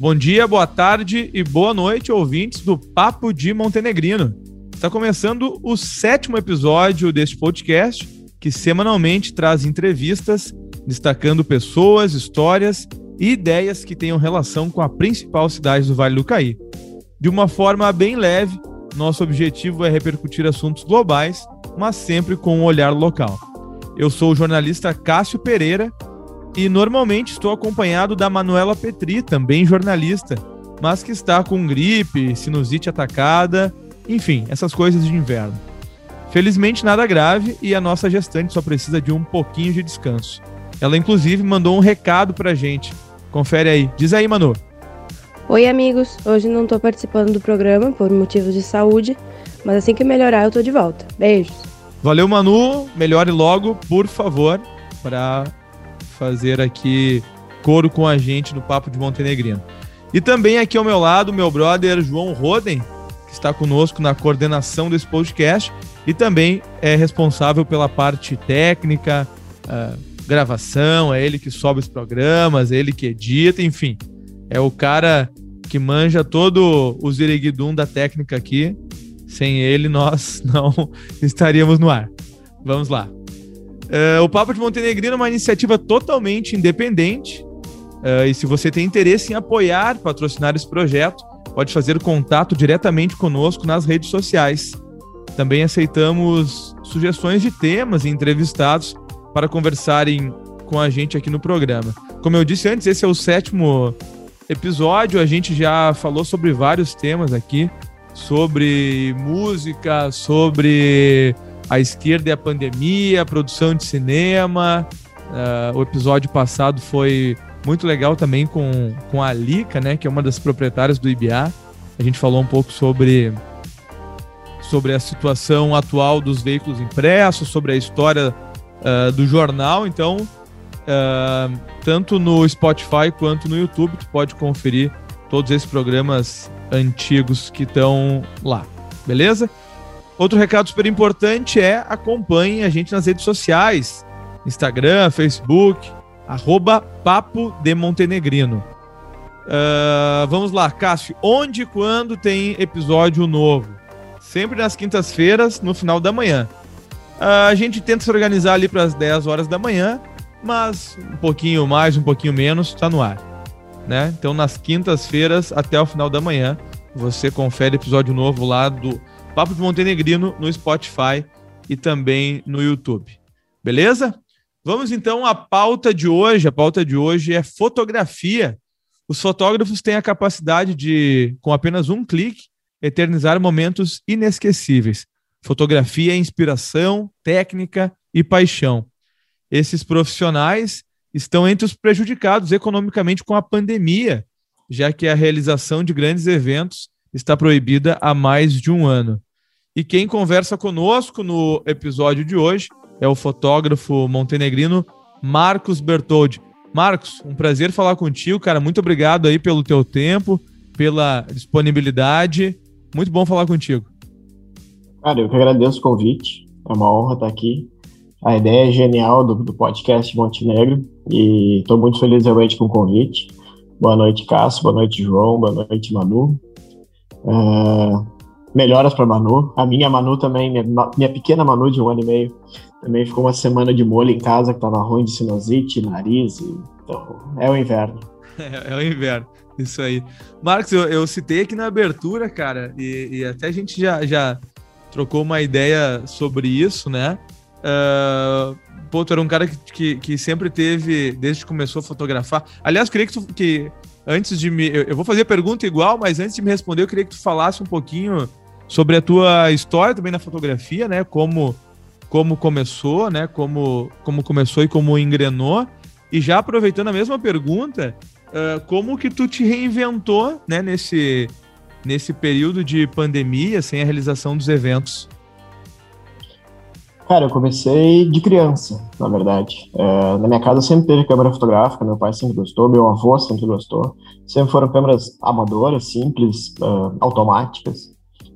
Bom dia, boa tarde e boa noite, ouvintes do Papo de Montenegrino. Está começando o sétimo episódio deste podcast, que semanalmente traz entrevistas destacando pessoas, histórias e ideias que tenham relação com a principal cidade do Vale do Caí. De uma forma bem leve, nosso objetivo é repercutir assuntos globais, mas sempre com um olhar local. Eu sou o jornalista Cássio Pereira e normalmente estou acompanhado da Manuela Petri, também jornalista, mas que está com gripe, sinusite atacada, enfim, essas coisas de inverno. Felizmente nada grave e a nossa gestante só precisa de um pouquinho de descanso. Ela inclusive mandou um recado pra gente. Confere aí. Diz aí, Manu. Oi, amigos. Hoje não estou participando do programa por motivos de saúde, mas assim que melhorar eu tô de volta. Beijos. Valeu, Manu. Melhore logo, por favor, para fazer aqui coro com a gente no Papo de Montenegrino. E também aqui ao meu lado, meu brother João Roden, que está conosco na coordenação desse podcast e também é responsável pela parte técnica, uh, gravação, é ele que sobe os programas, é ele que edita, enfim. É o cara que manja todo o ziriguidum da técnica aqui. Sem ele, nós não estaríamos no ar. Vamos lá. Uh, o Papo de Montenegrino é uma iniciativa totalmente independente. Uh, e se você tem interesse em apoiar, patrocinar esse projeto, pode fazer contato diretamente conosco nas redes sociais. Também aceitamos sugestões de temas e entrevistados para conversarem com a gente aqui no programa. Como eu disse antes, esse é o sétimo episódio, a gente já falou sobre vários temas aqui, sobre música, sobre a esquerda e a pandemia, produção de cinema. Uh, o episódio passado foi muito legal também com, com a Lica, né, que é uma das proprietárias do IBA. A gente falou um pouco sobre, sobre a situação atual dos veículos impressos, sobre a história uh, do jornal. Então, Uh, tanto no Spotify quanto no YouTube, tu pode conferir todos esses programas antigos que estão lá, beleza? Outro recado super importante é acompanhe a gente nas redes sociais, Instagram, Facebook, arroba Papo de Montenegrino. Uh, vamos lá, Cássio, onde e quando tem episódio novo? Sempre nas quintas-feiras, no final da manhã. Uh, a gente tenta se organizar ali para as 10 horas da manhã, mas um pouquinho mais, um pouquinho menos, está no ar. Né? Então, nas quintas-feiras, até o final da manhã, você confere episódio novo lá do Papo de Montenegrino no Spotify e também no YouTube. Beleza? Vamos então à pauta de hoje. A pauta de hoje é fotografia. Os fotógrafos têm a capacidade de, com apenas um clique, eternizar momentos inesquecíveis. Fotografia é inspiração, técnica e paixão esses profissionais estão entre os prejudicados economicamente com a pandemia, já que a realização de grandes eventos está proibida há mais de um ano. E quem conversa conosco no episódio de hoje é o fotógrafo montenegrino Marcos Bertoldi. Marcos, um prazer falar contigo, cara. Muito obrigado aí pelo teu tempo, pela disponibilidade. Muito bom falar contigo. Cara, eu que agradeço o convite. É uma honra estar aqui a ideia é genial do, do podcast Montenegro e estou muito feliz realmente com o convite. Boa noite, Cássio. Boa noite, João. Boa noite, Manu. Uh, melhoras para Manu. A minha Manu também, minha, minha, pequena Manu de um ano e meio, também ficou uma semana de molho em casa, que estava ruim de sinusite, nariz. E, então, é o inverno. É, é, o inverno, isso aí. Marcos, eu, eu citei aqui na abertura, cara, e, e até a gente já, já trocou uma ideia sobre isso, né? Uh, pô, tu era um cara que, que, que, sempre teve, desde que começou a fotografar. Aliás, queria que tu, que antes de me. Eu, vou fazer a pergunta igual, mas antes de me responder, eu queria que tu falasse um pouquinho sobre a tua história também na fotografia, né? Como, como começou, né? Como, como começou e como engrenou. E já aproveitando a mesma pergunta, uh, como que tu te reinventou, né? Nesse, nesse período de pandemia, sem a realização dos eventos? Cara, eu comecei de criança, na verdade. É, na minha casa sempre teve câmera fotográfica, meu pai sempre gostou, meu avô sempre gostou. Sempre foram câmeras amadoras, simples, uh, automáticas,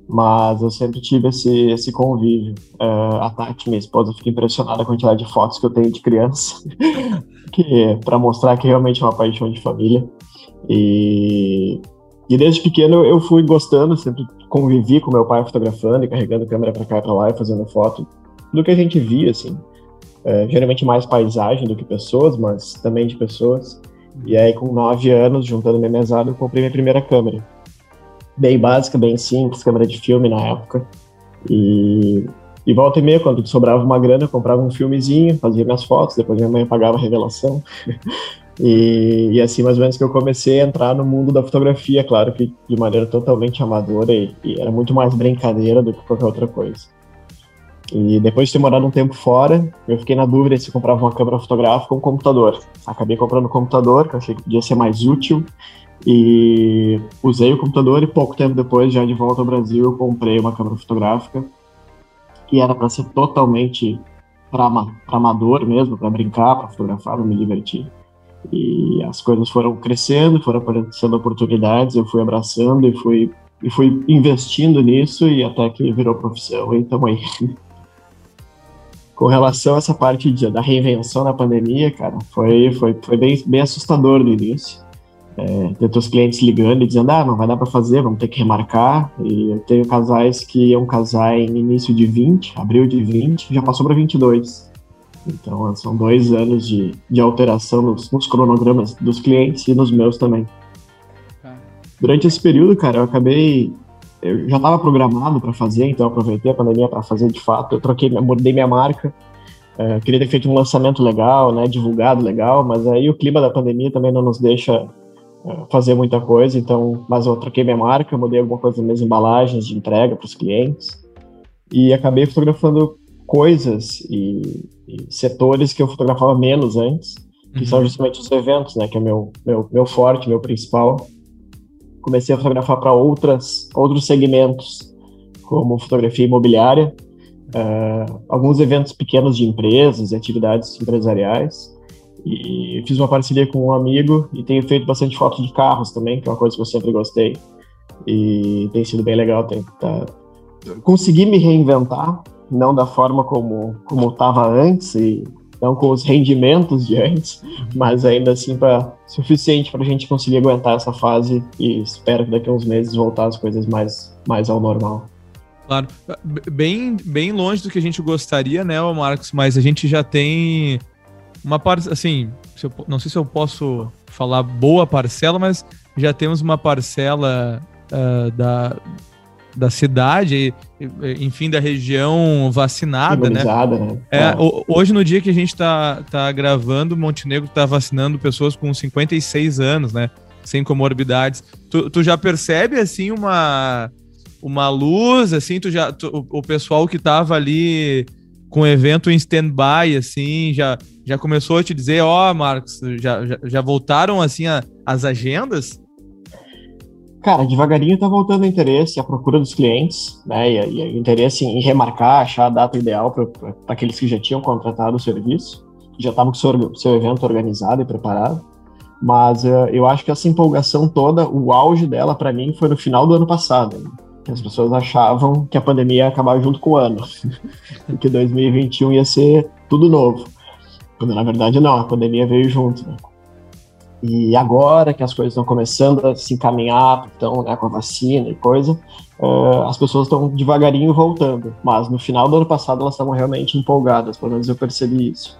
mas eu sempre tive esse, esse convívio. Uh, a Tati, minha esposa, fica impressionada com a quantidade de fotos que eu tenho de criança, que para mostrar que realmente é uma paixão de família. E, e desde pequeno eu fui gostando, sempre convivi com meu pai fotografando e carregando câmera para cá e para lá e fazendo foto do que a gente via, assim. É, geralmente mais paisagem do que pessoas, mas também de pessoas. E aí, com nove anos, juntando minha mesada, eu comprei minha primeira câmera. Bem básica, bem simples, câmera de filme na época. E, e volta e meia, quando sobrava uma grana, eu comprava um filmezinho, fazia minhas fotos, depois minha mãe pagava a revelação. e, e, assim, mais ou menos, que eu comecei a entrar no mundo da fotografia, claro que de maneira totalmente amadora e, e era muito mais brincadeira do que qualquer outra coisa. E depois de ter morado um tempo fora, eu fiquei na dúvida se comprava uma câmera fotográfica ou um computador. Acabei comprando um computador, que eu achei que podia ser mais útil, e usei o computador e pouco tempo depois, já de volta ao Brasil, eu comprei uma câmera fotográfica que era para ser totalmente para amador mesmo, para brincar, para fotografar, para me divertir. E as coisas foram crescendo, foram aparecendo oportunidades, eu fui abraçando e fui, e fui investindo nisso e até que virou profissão e estamos aí. Com relação a essa parte de, da reinvenção na pandemia, cara, foi, foi, foi bem, bem assustador no início é, ter teus clientes ligando e dizendo, ah, não vai dar para fazer, vamos ter que remarcar. E eu tenho casais que iam casar em início de 20, abril de 20, já passou para 22. Então, são dois anos de, de alteração nos, nos cronogramas dos clientes e nos meus também. Durante esse período, cara, eu acabei. Eu já estava programado para fazer, então aproveitei a pandemia para fazer de fato. Eu troquei, mudei minha marca. É, queria ter feito um lançamento legal, né, divulgado legal, mas aí o clima da pandemia também não nos deixa fazer muita coisa, então, mas eu troquei minha marca, mudei alguma coisa nas minhas embalagens de entrega para os clientes e acabei fotografando coisas e, e, setores que eu fotografava menos antes, que uhum. são justamente os eventos, né, que é meu meu, meu forte, meu principal. Comecei a fotografar para outras outros segmentos, como fotografia imobiliária, uh, alguns eventos pequenos de empresas e atividades empresariais e fiz uma parceria com um amigo e tenho feito bastante foto de carros também, que é uma coisa que eu sempre gostei. E tem sido bem legal. Tem, tá... Consegui me reinventar, não da forma como como estava antes e não com os rendimentos de antes, mas ainda assim para suficiente para a gente conseguir aguentar essa fase e espero que daqui a uns meses voltar as coisas mais mais ao normal. Claro, bem bem longe do que a gente gostaria, né, Marcos? Mas a gente já tem uma parte, assim, se eu, não sei se eu posso falar boa parcela, mas já temos uma parcela uh, da, da cidade, enfim, da região vacinada, né? né? É, é. hoje, no dia que a gente está tá gravando, Montenegro está vacinando pessoas com 56 anos, né? Sem comorbidades. Tu, tu já percebe, assim, uma, uma luz, assim, tu já, tu, o, o pessoal que estava ali com o evento em stand-by, assim, já, já começou a te dizer, ó, oh, Marcos, já, já, já, voltaram, assim, a, as agendas? Cara, devagarinho tá voltando o interesse, a procura dos clientes, né, e, e o interesse em remarcar, achar a data ideal para aqueles que já tinham contratado o serviço, já estavam com o seu, seu evento organizado e preparado. Mas uh, eu acho que essa empolgação toda, o auge dela para mim foi no final do ano passado. Né? As pessoas achavam que a pandemia ia acabar junto com o ano, que 2021 ia ser tudo novo. Quando na verdade não, a pandemia veio junto. Né? E agora que as coisas estão começando a se encaminhar, então, né, com a vacina e coisa, uh, as pessoas estão devagarinho voltando. Mas no final do ano passado elas estavam realmente empolgadas, pelo menos eu percebi isso.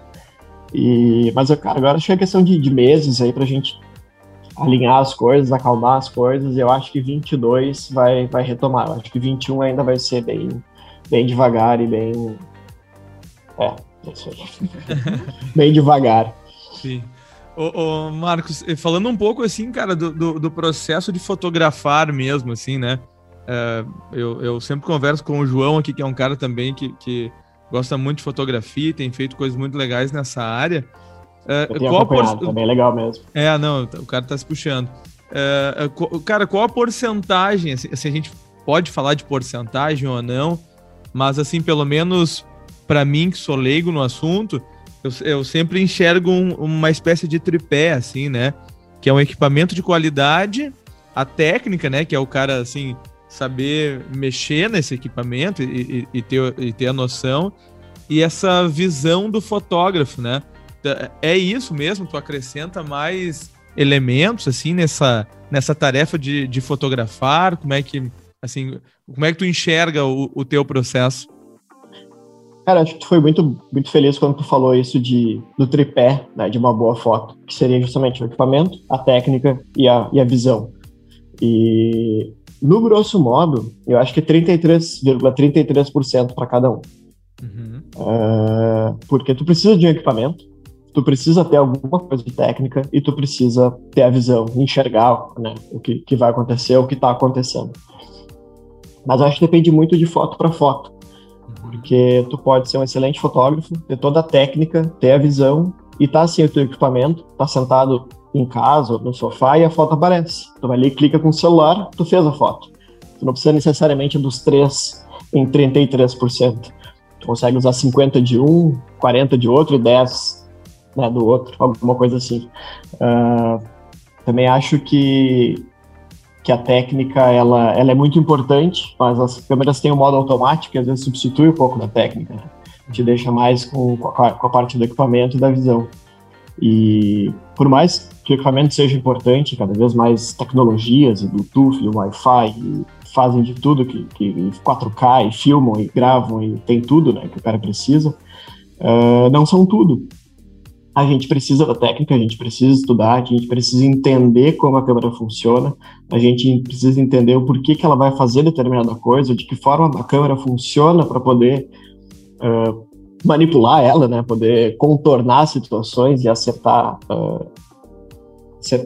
E, mas, cara, agora acho que é questão de, de meses aí pra gente alinhar as coisas, acalmar as coisas, e eu acho que 22 vai, vai retomar. Eu acho que 21 ainda vai ser bem, bem devagar e bem. É, aí. bem devagar. Sim. Ô, ô, Marcos, falando um pouco assim, cara, do, do, do processo de fotografar mesmo, assim, né? É, eu, eu sempre converso com o João aqui, que é um cara também que, que gosta muito de fotografia, tem feito coisas muito legais nessa área. É, qual por... também é legal mesmo. É, não, o cara tá se puxando. É cara, qual a porcentagem, assim, assim, a gente pode falar de porcentagem ou não, mas assim, pelo menos para mim, que sou leigo no assunto, eu, eu sempre enxergo um, uma espécie de tripé, assim, né? Que é um equipamento de qualidade, a técnica, né? Que é o cara, assim, saber mexer nesse equipamento e, e, e ter, e ter a noção, e essa visão do fotógrafo, né? é isso mesmo, tu acrescenta mais elementos assim nessa, nessa tarefa de, de fotografar? Como é que assim, como é que tu enxerga o, o teu processo? Cara, acho que tu foi muito, muito feliz quando tu falou isso de, do tripé, né, de uma boa foto, que seria justamente o equipamento, a técnica e a, e a visão. E, no grosso modo, eu acho que 33,33% ,33 para cada um. Uhum. Uh, porque tu precisa de um equipamento, tu precisa ter alguma coisa de técnica e tu precisa ter a visão, enxergar né, o que, que vai acontecer, o que está acontecendo. Mas acho que depende muito de foto para foto porque tu pode ser um excelente fotógrafo, ter toda a técnica, ter a visão e tá sem o teu equipamento, tá sentado em casa no sofá e a foto aparece. Tu vai ali, clica com o celular, tu fez a foto. Tu não precisa necessariamente dos três em 33%. Tu consegue usar 50 de um, 40 de outro e 10 né, do outro, alguma coisa assim. Uh, também acho que que a técnica ela, ela é muito importante, mas as câmeras têm um modo automático que às vezes substitui um pouco da técnica, né? te deixa mais com, com a, com, a, parte do equipamento e da visão. E por mais que o equipamento seja importante, cada vez mais tecnologias, e Bluetooth, e Wi-Fi, e fazem de tudo, que, que 4K, e filmam, e gravam, e tem tudo né, que o cara precisa, uh, não são tudo a gente precisa da técnica, a gente precisa estudar, a gente precisa entender como a câmera funciona, a gente precisa entender o porquê que ela vai fazer determinada coisa, de que forma a câmera funciona para poder uh, manipular ela, né, poder contornar situações e acertar uh,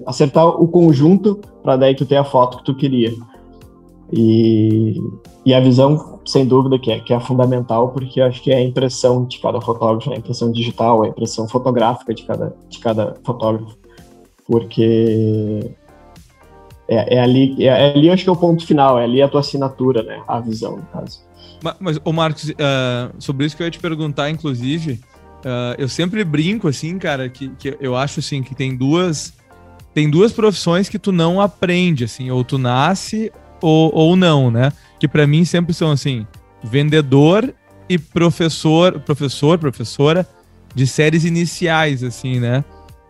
acertar o conjunto para daí tu ter a foto que tu queria. E, e a visão, sem dúvida, que é, que é fundamental, porque acho que é a impressão de cada fotógrafo, né? a impressão digital, a impressão fotográfica de cada, de cada fotógrafo. Porque é, é ali, é, é, ali acho que é o ponto final, é ali a tua assinatura, né? A visão, no caso. Mas, mas ô Marcos, uh, sobre isso que eu ia te perguntar, inclusive, uh, eu sempre brinco, assim, cara, que, que eu acho, assim, que tem duas tem duas profissões que tu não aprende, assim, ou tu nasce ou, ou não, né? Que para mim sempre são assim, vendedor e professor, professor, professora de séries iniciais, assim, né?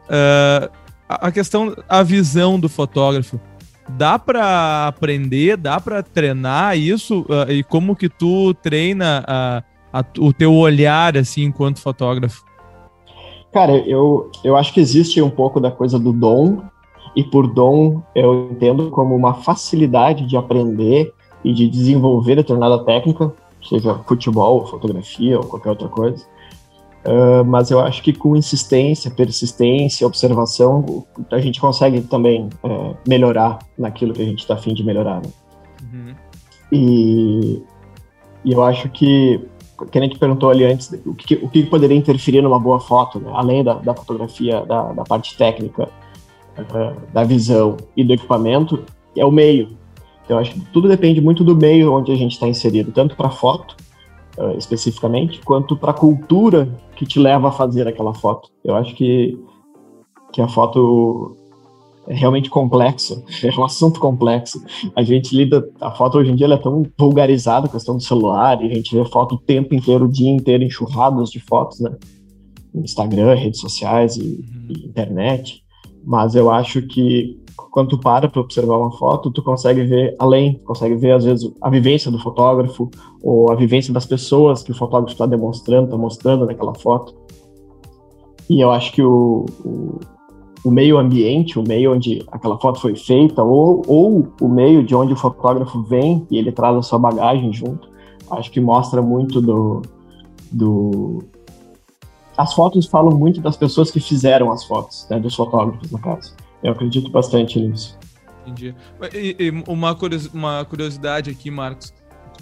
Uh, a questão, a visão do fotógrafo, dá para aprender, dá para treinar isso uh, e como que tu treina uh, o teu olhar assim enquanto fotógrafo? Cara, eu, eu acho que existe um pouco da coisa do dom e por dom eu entendo como uma facilidade de aprender e de desenvolver determinada técnica, seja futebol, fotografia ou qualquer outra coisa. Uh, mas eu acho que com insistência, persistência, observação, a gente consegue também uh, melhorar naquilo que a gente está afim de melhorar. Né? Uhum. E, e, eu acho que, que a gente perguntou ali antes, o que, o que poderia interferir numa boa foto, né? além da, da fotografia, da, da parte técnica, da visão e do equipamento é o meio. Então, acho que tudo depende muito do meio onde a gente está inserido, tanto para foto, uh, especificamente, quanto para a cultura que te leva a fazer aquela foto. Eu acho que, que a foto é realmente complexa, é um assunto complexo. A gente lida, a foto hoje em dia é tão vulgarizada, a questão do celular, e a gente vê foto o tempo inteiro, o dia inteiro, enxurradas de fotos, né? Instagram, redes sociais e, uhum. e internet mas eu acho que quando tu para para observar uma foto, tu consegue ver além, consegue ver às vezes a vivência do fotógrafo ou a vivência das pessoas que o fotógrafo está demonstrando, está mostrando naquela foto. E eu acho que o, o, o, meio ambiente, o meio onde aquela foto foi feita, ou, ou o meio de onde o fotógrafo vem e ele traz a sua bagagem junto, acho que mostra muito do, do, as fotos falam muito das pessoas que fizeram as fotos, né, dos fotógrafos, no caso. Eu acredito bastante nisso. Entendi. E, e uma, uma curiosidade aqui, Marcos.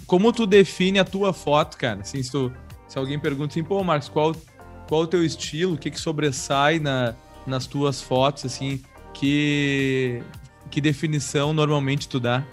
Como tu define a tua foto, cara? Assim, se, tu, se alguém pergunta assim, pô, Marcos, qual, qual o teu estilo? O que, que sobressai na, nas tuas fotos, assim? Que, que definição normalmente tu dá?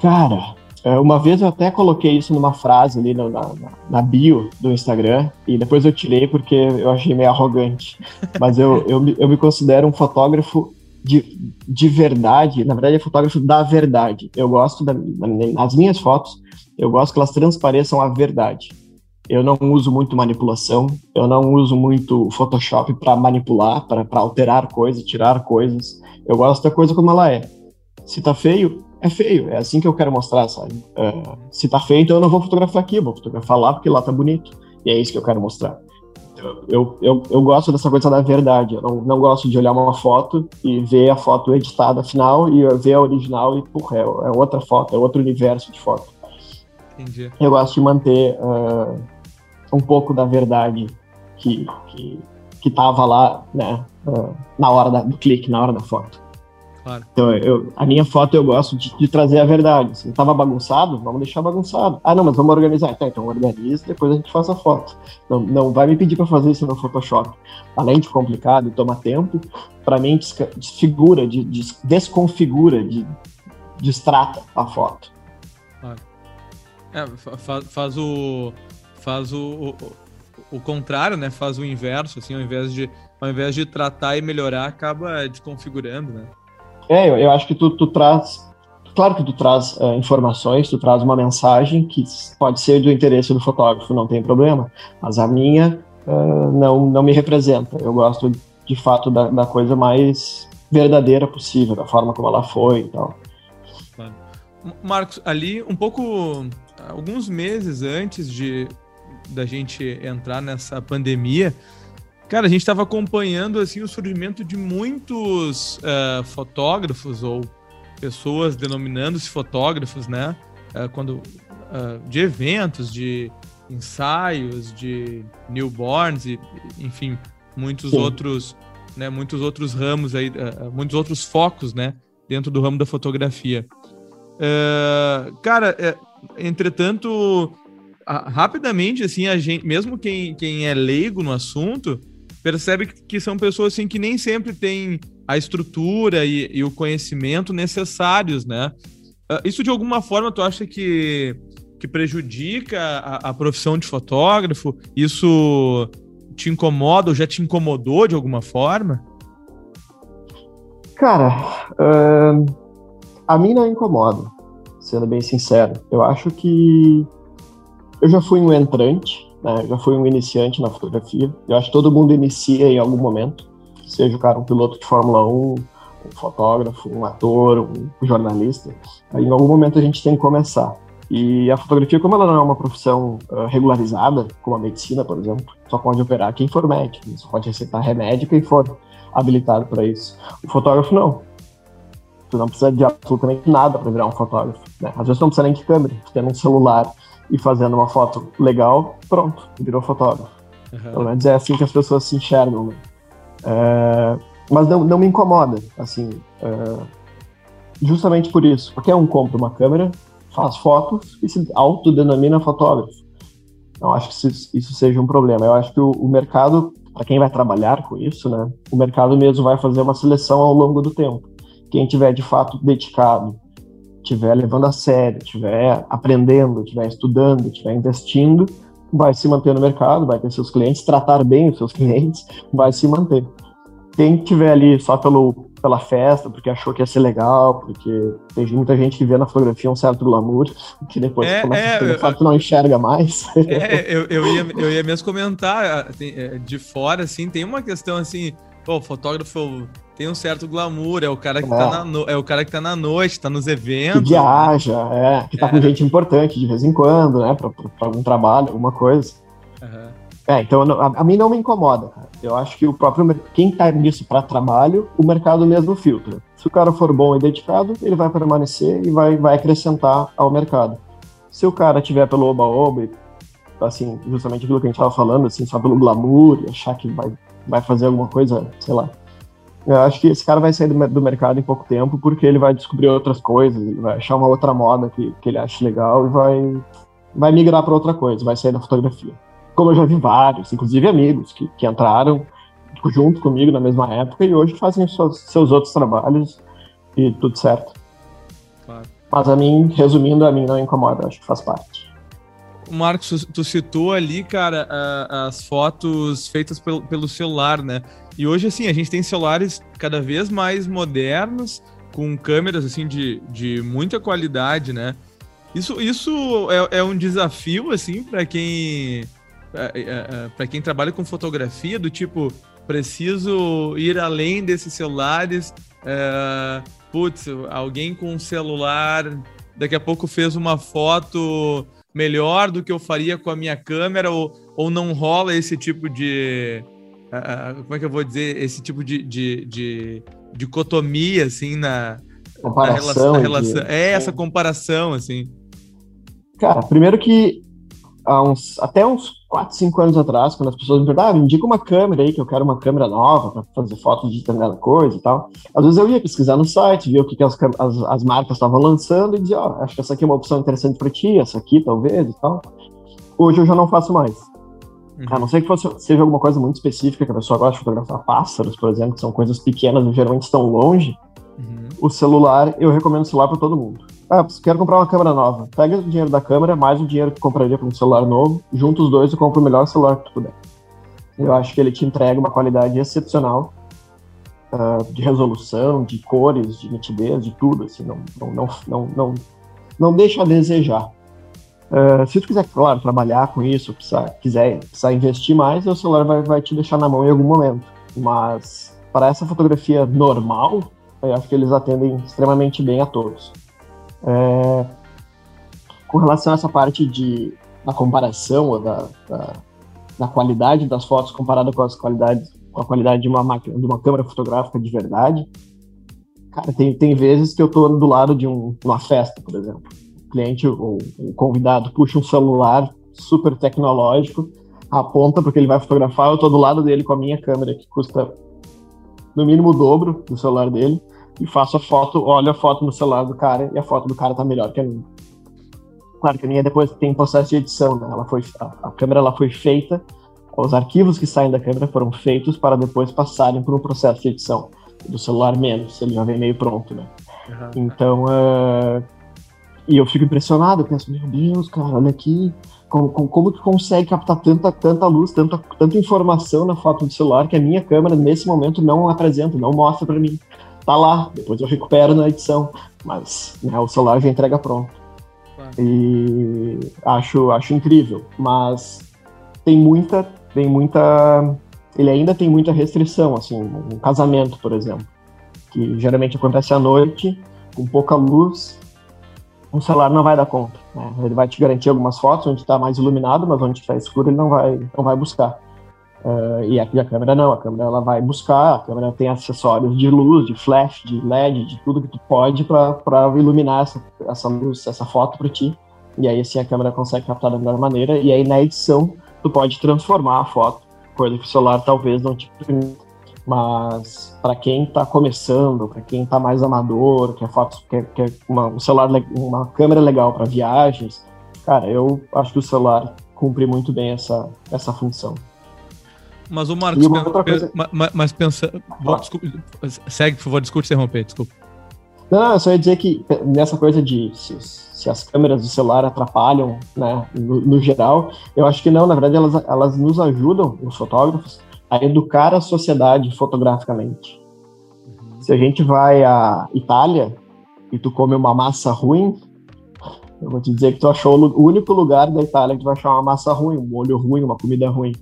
Cara, uma vez eu até coloquei isso numa frase ali na, na, na, bio do Instagram e depois eu tirei porque eu achei meio arrogante. Mas eu, eu, me, eu me considero um fotógrafo de, de verdade, na verdade é fotógrafo da verdade. Eu gosto, da, nas minhas fotos, eu gosto que elas transpareçam a verdade. eu não uso muito manipulação, eu não uso muito Photoshop para manipular, para alterar coisas, tirar coisas. Eu gosto da coisa como ela é. Se tá feio, é feio. É assim que eu quero mostrar, sabe? É, se tá feio, então eu não vou fotografar aqui, vou fotografar lá porque lá tá bonito. E é isso que eu quero mostrar. Eu, eu, eu gosto dessa coisa da verdade. Eu não, não gosto de olhar uma foto e ver a foto editada final e ver a original e, porra, é, é outra foto, é outro universo de foto. Entendi. Eu gosto de manter uh, um pouco da verdade que, que, que tava lá, né, uh, na hora da, do clique, na hora da foto. Claro. Então, eu, a minha foto eu gosto de, de trazer a verdade. Se estava bagunçado, vamos deixar bagunçado. Ah, não, mas vamos organizar. Então, então organiza, depois a gente faz a foto. Não, não vai me pedir para fazer isso no Photoshop. Além de complicado e tomar tempo, para mim desfigura, de, de, desconfigura, de, destrata a foto. Claro. É, faz, faz o faz o, o, o, contrário, né? Faz o inverso, assim, ao invés de ao invés de tratar e melhorar, acaba desconfigurando, né? É, eu, eu acho que tu, tu traz. Claro que tu traz uh, informações, tu traz uma mensagem que pode ser do interesse do fotógrafo, não tem problema. Mas a minha uh, não, não me representa. Eu gosto, de fato, da, da coisa mais verdadeira possível, da forma como ela foi e tal. Marcos, ali um pouco, alguns meses antes de da gente entrar nessa pandemia, Cara, a gente estava acompanhando assim o surgimento de muitos uh, fotógrafos ou pessoas denominando-se fotógrafos, né? Uh, quando uh, de eventos, de ensaios, de newborns e, enfim, muitos Sim. outros, né? Muitos outros ramos aí, muitos outros focos, né? Dentro do ramo da fotografia. cara, entretanto, rapidamente assim a gente, mesmo quem, quem é leigo no assunto percebe que são pessoas assim que nem sempre têm a estrutura e, e o conhecimento necessários, né? Uh, isso de alguma forma tu acha que, que prejudica a, a, profissão de fotógrafo? Isso te incomoda ou já te incomodou de alguma forma? Cara, uh, a mim não incomoda, sendo bem sincero. Eu acho que eu já fui um entrante né? Já fui um iniciante na fotografia. Eu acho que todo mundo inicia em algum momento, seja o cara um piloto de Fórmula 1, um fotógrafo, um ator, um jornalista. Aí, em algum momento a gente tem que começar. E a fotografia, como ela não é uma profissão uh, regularizada, como a medicina, por exemplo, só pode operar quem for médico, só pode receitar remédio quem for habilitado para isso. O fotógrafo não. Tu não precisa de absolutamente nada para virar um fotógrafo. Né? Às vezes não precisa nem de câmera, tu tem um celular e fazendo uma foto legal, pronto, virou fotógrafo. Uhum. Pelo menos é assim que as pessoas se enxergam. Né? É, mas não, não me incomoda, assim, é, justamente por isso. Qualquer um compra uma câmera, faz fotos e se autodenomina fotógrafo. Não acho que isso seja um problema. Eu acho que o, o mercado, para quem vai trabalhar com isso, né, o mercado mesmo vai fazer uma seleção ao longo do tempo. Quem tiver de fato dedicado estiver levando a sério, estiver aprendendo, estiver estudando, estiver investindo, vai se manter no mercado, vai ter seus clientes, tratar bem os seus clientes, vai se manter. Quem estiver ali só pelo, pela festa, porque achou que ia ser legal, porque tem muita gente que vê na fotografia um certo glamour, que depois é, começa é, a eu, não enxerga mais. É, eu, eu, ia, eu ia mesmo comentar, é, de fora, assim, tem uma questão assim, pô, o fotógrafo tem um certo glamour, é o cara que, tá é. Tá, na no... é o cara que tá na noite, tá nos eventos. Que viaja, é, que tá é. com gente importante de vez em quando, né, pra, pra, algum trabalho, alguma coisa. Uhum. É, então a, a, mim não me incomoda, cara. Eu acho que o próprio, quem tá nisso para trabalho, o mercado mesmo filtra. Se o cara for bom e dedicado, ele vai permanecer e vai, vai acrescentar ao mercado. Se o cara tiver pelo oba-oba, assim, justamente aquilo que a gente tava falando, assim, só pelo glamour, achar que vai, vai fazer alguma coisa, sei lá, eu acho que esse cara vai sair do, do, mercado em pouco tempo porque ele vai descobrir outras coisas, ele vai achar uma outra moda que, que ele acha legal e vai, vai migrar para outra coisa, vai sair da fotografia. Como eu já vi vários, inclusive amigos, que, que entraram junto comigo na mesma época e hoje fazem seus, seus outros trabalhos e tudo certo. Claro. Mas a mim, resumindo, a mim não incomoda, acho que faz parte. Marcos, tu citou ali, cara, as fotos feitas pelo, celular, né? E hoje, assim, a gente tem celulares cada vez mais modernos, com câmeras, assim, de, de muita qualidade, né? Isso, isso é, é um desafio, assim, para quem é, é, é para quem trabalha com fotografia, do tipo, preciso ir além desses celulares. É, putz, alguém com um celular daqui a pouco fez uma foto melhor do que eu faria com a minha câmera, ou, ou não rola esse tipo de. Uh, como é que eu vou dizer? Esse tipo de, de, de dicotomia, assim, na, comparação, na relação. Na relação. É, essa comparação, assim. Cara, primeiro que há uns, até uns 4, 5 anos atrás, quando as pessoas me perguntavam, ah, me indica uma câmera aí, que eu quero uma câmera nova para fazer fotos de determinada coisa e tal. Às vezes eu ia pesquisar no site, ver o que, que as, as, as marcas estavam lançando e dizia, ó, oh, acho que essa aqui é uma opção interessante para ti, essa aqui talvez e tal. Hoje eu já não faço mais. Uhum. A não ser que fosse, seja alguma coisa muito específica, que a pessoa gosta de fotografar pássaros, por exemplo, que são coisas pequenas e geralmente estão longe, uhum. o celular, eu recomendo o celular para todo mundo. Ah, quero comprar uma câmera nova. Pega o dinheiro da câmera, mais o dinheiro que compraria para um celular novo, junta os dois e compra o melhor celular que tu puder. Eu acho que ele te entrega uma qualidade excepcional uh, de resolução, de cores, de nitidez, de tudo. Assim, não, não, não, não, não, não deixa a desejar. Uh, se tu quiser, claro, trabalhar com isso, precisar, quiser precisar investir mais, o celular vai, vai te deixar na mão em algum momento. Mas para essa fotografia normal, eu acho que eles atendem extremamente bem a todos. É, com relação a essa parte de, da comparação da, da, da, qualidade das fotos comparada com as qualidades com a qualidade de uma máquina, de uma câmera fotográfica de verdade, cara, tem, tem vezes que eu estou do lado de um, uma festa, por exemplo. O cliente ou o convidado puxa um celular super tecnológico, aponta porque ele vai fotografar, eu estou do lado dele com a minha câmera que custa no mínimo o dobro do celular dele e faço a foto, olho a foto no celular do cara e a foto do cara tá melhor que a minha. Claro que a minha depois tem processo de edição, né? Ela foi, a, a câmera ela foi feita, os arquivos que saem da câmera foram feitos para depois passarem por um processo de edição. Do celular menos, ele já vem meio pronto, né? Uhum. Então, uh, e eu fico impressionado, eu penso, meu Deus, cara, olha aqui, como, como, como tu consegue captar tanta, tanta luz, tanta, tanta informação na foto do celular que a minha câmera nesse momento não apresenta, não mostra para mim tá lá, depois eu recupero na edição, mas né, o celular já entrega pronto. E acho, acho incrível, mas tem muita, tem muita, ele ainda tem muita restrição, assim, um casamento, por exemplo, que geralmente acontece à noite, com pouca luz, um celular não vai dar conta. Né? Ele vai te garantir algumas fotos onde está mais iluminado, mas onde está escuro ele não vai, não vai buscar. Uh, e aqui a câmera não, a câmera ela vai buscar, a câmera tem acessórios de luz, de flash, de LED, de tudo que tu pode para iluminar essa, essa luz, essa foto para ti. E aí assim a câmera consegue captar da melhor maneira. E aí na edição tu pode transformar a foto, coisa que o celular talvez não te permita. Mas para quem está começando, para quem está mais amador, quer fotos, quer, quer uma, um celular, uma câmera legal para viagens, cara, eu acho que o celular cumpre muito bem essa, essa função. Mas o Marcos, mas, mas pensa. desculpa, segue, por favor, desculpe interromper, desculpa. Não, eu só ia dizer que nessa coisa de se, se as câmeras do celular atrapalham, né, no, no, geral, eu acho que não, na verdade elas, elas nos ajudam, os fotógrafos, a educar a sociedade fotograficamente. Uhum. Se a gente vai à Itália e tu come uma massa ruim, eu vou te dizer que tu achou o único lugar da Itália que tu vai achar uma massa ruim, um molho ruim, uma comida ruim.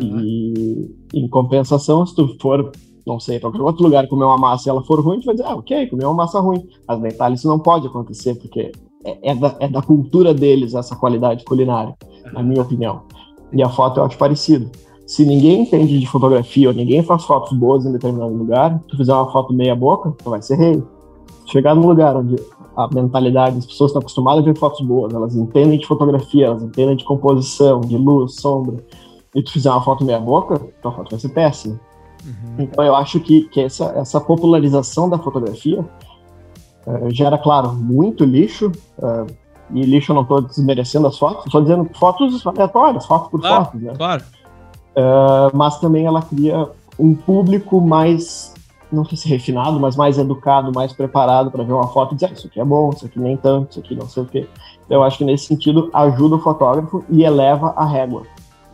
Uhum. E em compensação, se tu for, não sei, para qualquer outro lugar comer uma massa e ela for ruim, tu vai dizer, ah, ok, comer uma massa ruim. Mas na Itália isso não pode acontecer, porque é, é, da, é da cultura deles essa qualidade culinária, uhum. na minha opinião. E a foto eu acho parecido. Se ninguém entende de fotografia ou ninguém faz fotos boas em determinado lugar, tu fizer uma foto meia boca, tu vai ser rei. Chegar num lugar onde a mentalidade, as pessoas estão acostumadas a ver fotos boas, elas entendem de fotografia, elas entendem de composição, de luz, sombra, e tu fizer uma foto meia boca, tua foto vai ser péssima. Uhum. Então eu acho que, que essa, essa popularização da fotografia uh, gera, claro, muito lixo. Uh, e lixo eu não estou desmerecendo as fotos, estou dizendo fotos aleatórias, fotos por claro, fotos, né? Claro. Uh, mas também ela cria um público mais, não sei se refinado, mas mais educado, mais preparado para ver uma foto e dizer, ah, isso aqui é bom, isso aqui nem tanto, isso aqui não sei o quê. Eu acho que nesse sentido ajuda o fotógrafo e eleva a régua.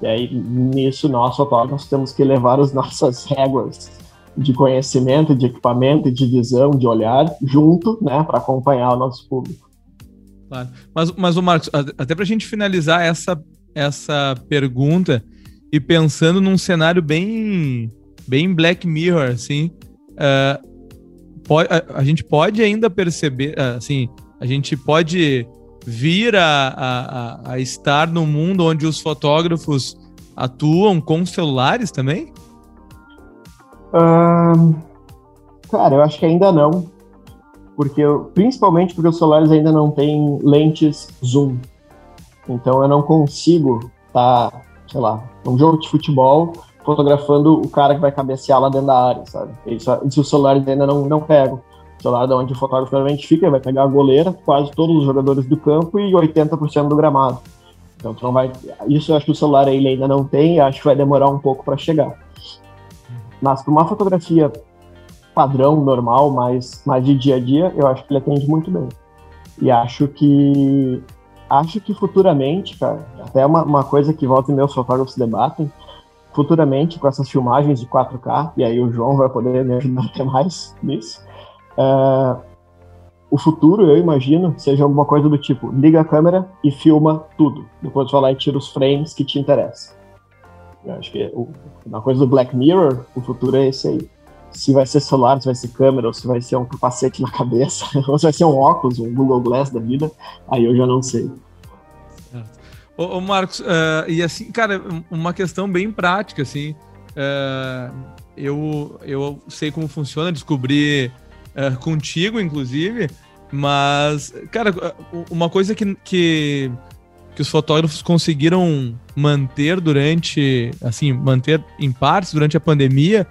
E aí, nisso, nós fotógrafos temos que levar as nossas réguas de conhecimento, de equipamento, de visão, de olhar, junto, né, para acompanhar o nosso público. Claro. Mas, mas o Marcos, até para a gente finalizar essa essa pergunta e pensando num cenário bem, bem Black Mirror, assim, uh, pode, a, a, gente pode ainda perceber, uh, assim, a gente pode vir a, a, a estar no mundo onde os fotógrafos atuam com celulares também? cara, eu acho que ainda não. Porque principalmente porque os celulares ainda não têm lentes zoom. Então eu não consigo estar, tá, sei lá, num jogo de futebol fotografando o cara que vai cabecear lá dentro da área, sabe? Isso, isso os celulares ainda não, não pegam. O celular de onde o fotógrafo realmente fica, vai pegar a goleira, quase todos os jogadores do campo e 80% do gramado. Então tu não vai. Isso eu acho que o celular ele ainda não tem, acho que vai demorar um pouco para chegar. Mas para uma fotografia padrão, normal, mais, mais de dia a dia, eu acho que ele atende muito bem. E acho que acho que futuramente, cara, até uma, uma coisa que volta e meus fotógrafos debatem, futuramente com essas filmagens de 4K, e aí o João vai poder me ajudar até mais nisso, uh, o futuro, eu imagino, seja alguma coisa do tipo, liga a câmera e filma tudo. Depois vai lá e tira os frames que te interessam. Eu acho que é uma coisa do Black Mirror, o futuro é esse aí. Se vai ser celular, se vai ser câmera, ou se vai ser um capacete na cabeça, ou se vai ser um óculos, um Google Glass da vida, aí eu já não sei. Ô, ô Marcos, uh, e assim, cara, uma questão bem prática, assim, uh, eu, eu sei como funciona, descobri uh, contigo, inclusive, mas, cara, uma coisa que, que, que os fotógrafos conseguiram manter durante, assim, manter em partes durante a pandemia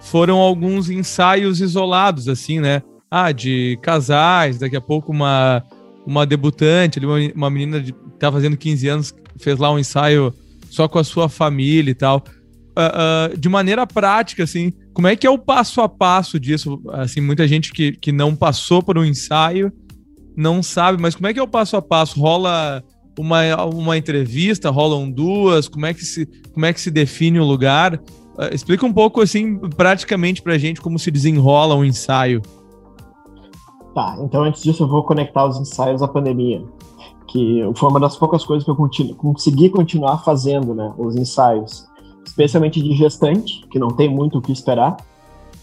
foram alguns ensaios isolados, assim, né? Ah, de casais, daqui a pouco uma, uma debutante, uma, uma menina de tá fazendo 15 anos, fez lá um ensaio só com a sua família e tal. Uh, uh, de maneira prática, assim, como é que é o passo a passo disso? Assim, muita gente que, que não passou por um ensaio não sabe, mas como é que é o passo a passo? Rola uma, uma entrevista, rolam duas? Como é que se, como é que se define o lugar? Uh, explica um pouco, assim, praticamente pra gente como se desenrola um ensaio. Tá, então antes disso eu vou conectar os ensaios à pandemia que foi uma das poucas coisas que eu continu, consegui continuar fazendo, né, os ensaios, especialmente de gestante, que não tem muito o que esperar,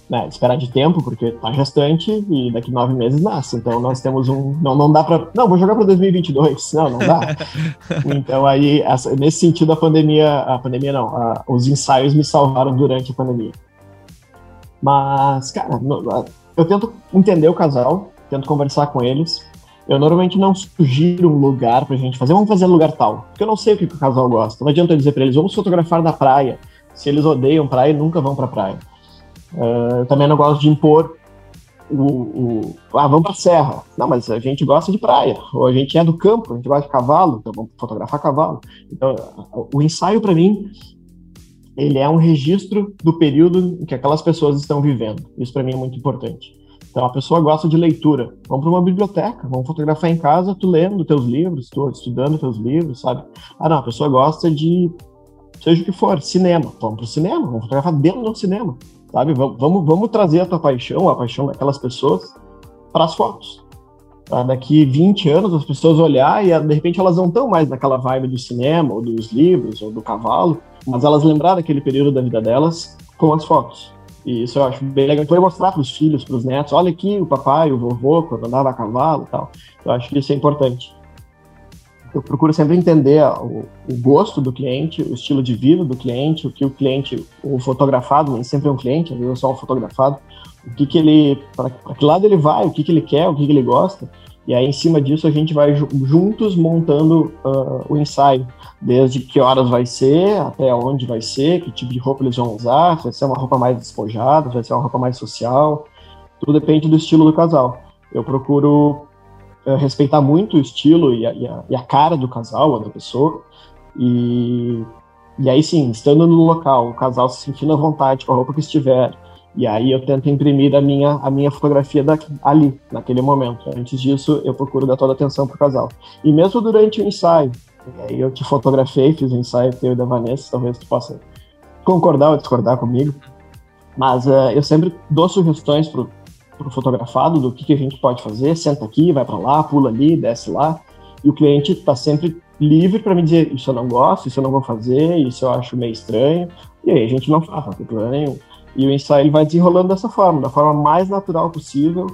né, esperar de tempo, porque tá gestante e daqui nove meses nasce, então nós temos um, não, não dá para, não, vou jogar para 2022, não, não dá, então aí, essa, nesse sentido a pandemia, a pandemia não, a, os ensaios me salvaram durante a pandemia, mas, cara, eu tento entender o casal, tento conversar com eles, eu normalmente não sugiro um lugar pra gente fazer, vamos fazer lugar tal, porque eu não sei o que, o casal gosta. Não adianta eu dizer pra eles, vamos fotografar na praia. Se eles odeiam praia, nunca vão pra praia. Uh, eu também não gosto de impor o, o, ah, vamos pra serra. Não, mas a gente gosta de praia, ou a gente é do campo, a gente gosta de cavalo, então vamos fotografar cavalo. Então, o ensaio para mim, ele é um registro do período que aquelas pessoas estão vivendo. Isso para mim é muito importante. Então a pessoa gosta de leitura. Vamos para uma biblioteca, vamos fotografar em casa, tu lendo teus livros, tu estudando teus livros, sabe? Ah, não, a pessoa gosta de seja o que for, cinema. Vamos para o cinema, vamos fotografar dentro do cinema, sabe? Vamos, vamos trazer a tua paixão, a paixão daquelas pessoas para as fotos. Pra daqui 20 anos as pessoas olhar e de repente elas não estão mais naquela vibe do cinema, ou dos livros, ou do cavalo, mas elas lembrar daquele período da vida delas com as fotos. E isso eu acho bem legal. Então, mostrar para os filhos, para os netos, olha aqui o papai, o vovô, quando andava a cavalo e tal. Eu acho que isso é importante. Eu procuro sempre entender o, o, gosto do cliente, o estilo de vida do cliente, o que o cliente, o fotografado, nem sempre é um cliente, às vezes é só um fotografado, o que que ele, para que lado ele vai, o que que ele quer, o que que ele gosta. E aí, em cima disso, a gente vai juntos montando uh, o ensaio, desde que horas vai ser, até onde vai ser, que tipo de roupa eles vão usar, se vai ser uma roupa mais despojada, se vai ser uma roupa mais social, tudo depende do estilo do casal. Eu procuro uh, respeitar muito o estilo e a, e, a, e a, cara do casal, da pessoa, e, e aí sim, estando no local, o casal se sentindo à vontade com a roupa que estiver, e aí eu tento imprimir a minha, a minha fotografia daqui, ali, naquele momento. Antes disso, eu procuro dar toda a atenção pro casal. E mesmo durante o ensaio, aí eu te fotografei, fiz o ensaio teu e da Vanessa, talvez tu possa concordar ou discordar comigo. Mas uh, eu sempre dou sugestões pro, pro fotografado do que, que a gente pode fazer. Senta aqui, vai para lá, pula ali, desce lá. E o cliente está sempre livre para me dizer isso eu não gosto, isso eu não vou fazer, isso eu acho meio estranho. E aí a gente não faz, não tem problema nenhum. E o ensaio ele vai desenrolando dessa forma, da forma mais natural possível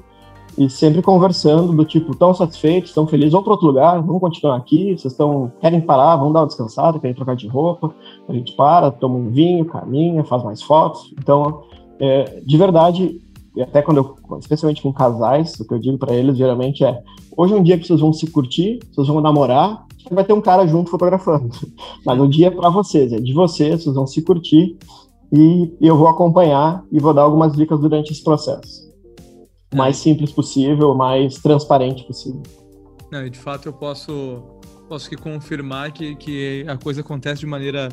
e sempre conversando do tipo, tão satisfeitos, tão felizes, vão para outro lugar, vamos continuar aqui, vocês estão, querem parar, vamos dar uma descansada, querem trocar de roupa, a gente para, toma um vinho, caminha, faz mais fotos. Então, é, de verdade, até quando eu, especialmente com casais, o que eu digo para eles geralmente é, hoje é um dia que vocês vão se curtir, vocês vão namorar, vai ter um cara junto fotografando. Mas o dia é para vocês, é de vocês, vocês vão se curtir e eu vou acompanhar e vou dar algumas dicas durante esse processo o mais simples possível, o mais transparente possível. Não, de fato eu posso posso que confirmar que, que a coisa acontece de maneira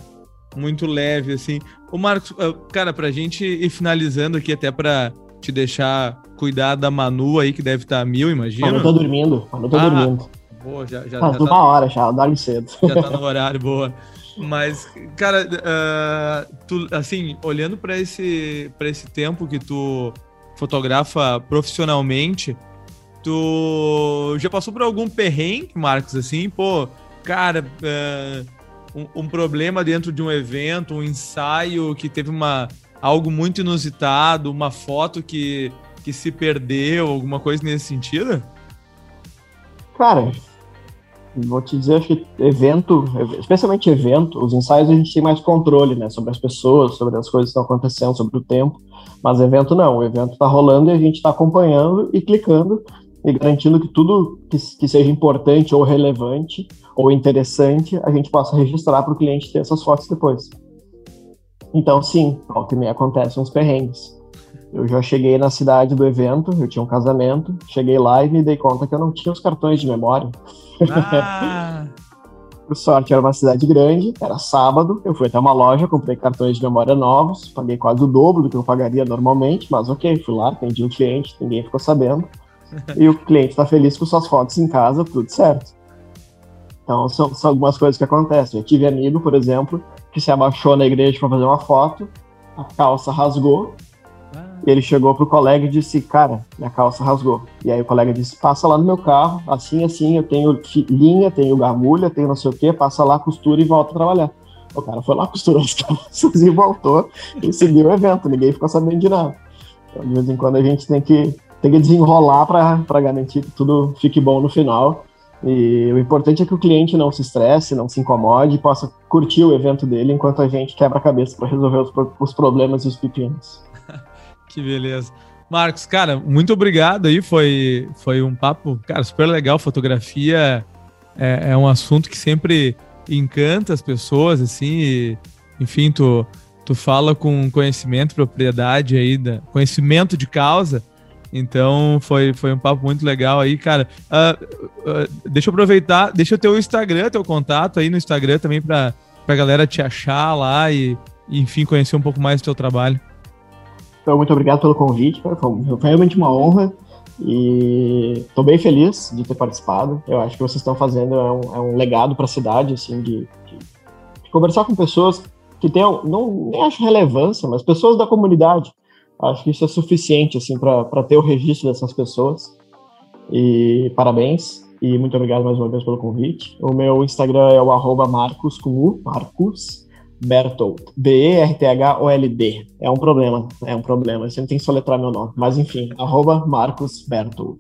muito leve, assim. O Marcos, ah, cara, pra gente ir finalizando aqui, até pra te deixar cuidar da Manu aí, que deve estar tá mil, imagina. Manu tá dormindo, Manu tá ah, dormindo. Boa, já, já, Faz já uma tá, hora já, dorme cedo. Já tá no horário, boa. Mas, cara, uh, tu, assim, olhando para esse, esse tempo que tu fotografa profissionalmente, tu já passou por algum perrengue, Marcos, assim, pô, cara, uh, um, um, problema dentro de um evento, um ensaio que teve uma algo muito inusitado, uma foto que, que se perdeu, alguma coisa nesse sentido? Cara, vou te dizer, acho que evento, especialmente evento, os ensaios a gente tem mais controle, né, sobre as pessoas, sobre as coisas que estão acontecendo, sobre o tempo. Mas evento não, o evento está rolando e a gente está acompanhando e clicando e garantindo que tudo que, que, seja importante ou relevante ou interessante a gente possa registrar para o cliente ter essas fotos depois. Então, sim, ao que me acontece uns perrengues. Eu já cheguei na cidade do evento, eu tinha um casamento, cheguei lá e me dei conta que eu não tinha os cartões de memória. Ah. Por sorte, era uma cidade grande, era sábado, eu fui até uma loja, comprei cartões de memória novos, paguei quase o dobro do que eu pagaria normalmente, mas ok, fui lá, atendi o cliente, ninguém ficou sabendo. e o cliente está feliz com suas fotos em casa, tudo certo. Então, são, são algumas coisas que acontecem. Eu tive amigo, por exemplo, que se abaixou na igreja para fazer uma foto, a calça rasgou, e ele chegou pro colega e disse, cara, minha calça rasgou. E aí o colega disse, passa lá no meu carro, assim, assim, eu tenho linha, tenho gargulha, tenho não sei o quê, passa lá, costura e volta a trabalhar. O cara foi lá, costurou as calças e voltou e seguiu o evento, ninguém ficou sabendo de nada. Então, de vez em quando a gente tem que, tem que desenrolar para garantir que tudo fique bom no final. E o importante é que o cliente não se estresse, não se incomode possa curtir o evento dele enquanto a gente quebra a cabeça para resolver os, os problemas e os pepinos. Que beleza. Marcos, cara, muito obrigado aí. Foi, foi um papo, cara, super legal. Fotografia é, é um assunto que sempre encanta as pessoas, assim. E, enfim, tu, tu fala com conhecimento, propriedade aí, da, conhecimento de causa. Então foi, foi um papo muito legal aí, cara. Uh, uh, deixa eu aproveitar, deixa o Instagram, teu contato aí no Instagram também para a galera te achar lá e, e, enfim, conhecer um pouco mais do teu trabalho. Então, muito obrigado pelo convite, foi, realmente uma honra e estou bem feliz de ter participado. Eu acho que vocês estão fazendo é um, é um legado para a cidade, assim, de, de, de, conversar com pessoas que têm, não nem acho relevância, mas pessoas da comunidade. Acho que isso é suficiente, assim, para ter o registro dessas pessoas. E parabéns e muito obrigado mais uma vez pelo convite. O meu Instagram é o arroba Marcos com U, Marcos Bertold. B-E-R-T-H-O-L-D. É um problema, é um problema. Você não tem que soletrar meu nome. Mas enfim, arroba Marcos Bertold.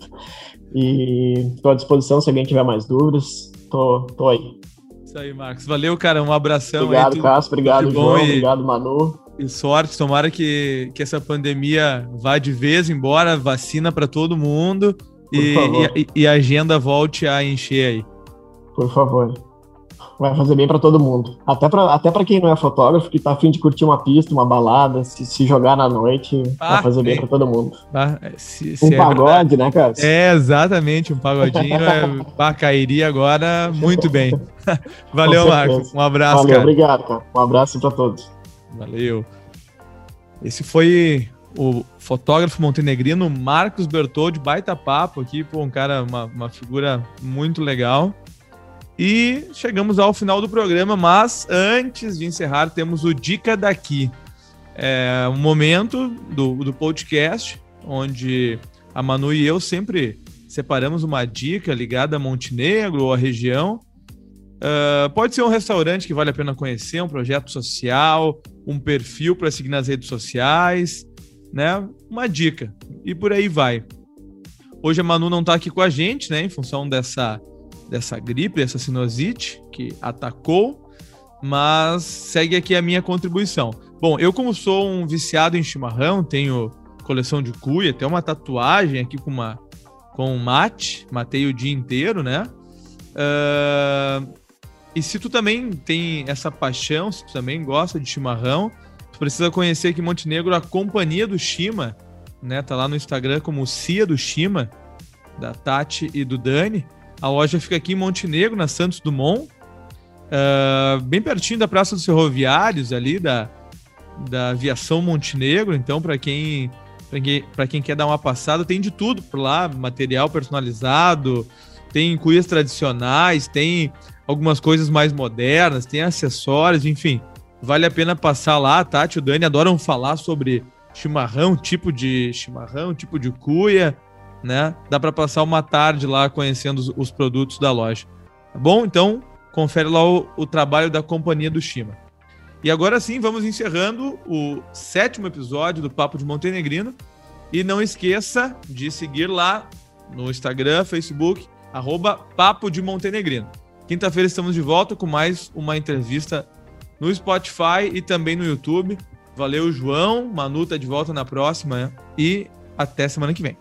E estou à disposição se alguém tiver mais dúvidas. Tô, tô aí. Isso aí, Marcos. Valeu, cara. Um abração obrigado. Cássio. Obrigado, João. E... Obrigado, Manu. E sorte. Tomara que, que essa pandemia vá de vez embora. Vacina para todo mundo. E, e, e a agenda volte a encher aí. Por favor vai fazer bem para todo mundo. Até para até pra quem não é fotógrafo, que tá afim de curtir uma pista, uma balada, se, se jogar na noite, ah, vai fazer bem para todo mundo. Ah, se, se um é pagode, verdade. né, cara? É, exatamente, um pagodinho. é, bah, cairia agora muito bem. Valeu, Marcos. Um abraço, Valeu, cara. obrigado, cara. Um abraço para todos. Valeu. Esse foi o fotógrafo montenegrino Marcos Bertoldi, baita papo aqui, pô, um cara, uma, uma figura muito legal. E chegamos ao final do programa, mas antes de encerrar, temos o Dica Daqui. É um momento do, do podcast onde a Manu e eu sempre separamos uma dica ligada a Montenegro ou a região Uh, pode ser um restaurante que vale a pena conhecer, um projeto social, um perfil para seguir nas redes sociais, né? Uma dica. E por aí vai. Hoje a Manu não está aqui com a gente, né? Em função dessa, dessa gripe, dessa sinusite que atacou, mas segue aqui a minha contribuição. Bom, eu como sou um viciado em chimarrão, tenho coleção de cuia, tem uma tatuagem aqui com uma com mate, matei o dia inteiro, né? Uh, e se tu também tem essa paixão, se tu também gosta de chimarrão, tu precisa conhecer aqui em Montenegro a Companhia do Chima, né? Tá lá no Instagram como Cia do Chima, da Tati e do Dani. A loja fica aqui em Montenegro, na Santos Dumont, uh, bem pertinho da Praça dos Ferroviários, ali da, da Aviação Montenegro. Então, para quem para quem quer dar uma passada, tem de tudo por lá, material personalizado, tem cuias tradicionais, tem algumas coisas mais modernas, tem acessórios, enfim. Vale a pena passar lá, Tati e o Dani adoram falar sobre chimarrão, tipo de chimarrão, tipo de cuia, né? Dá para passar uma tarde lá conhecendo os, os, produtos da loja. Tá bom? Então, confere lá o, o trabalho da Companhia do Chima. E agora sim, vamos encerrando o sétimo episódio do Papo de Montenegrino. E não esqueça de seguir lá no Instagram, Facebook, arroba Papo de Montenegrino. Quinta-feira estamos de volta com mais uma entrevista no Spotify e também no YouTube. Valeu, João. Manu tá de volta na próxima e até semana que vem.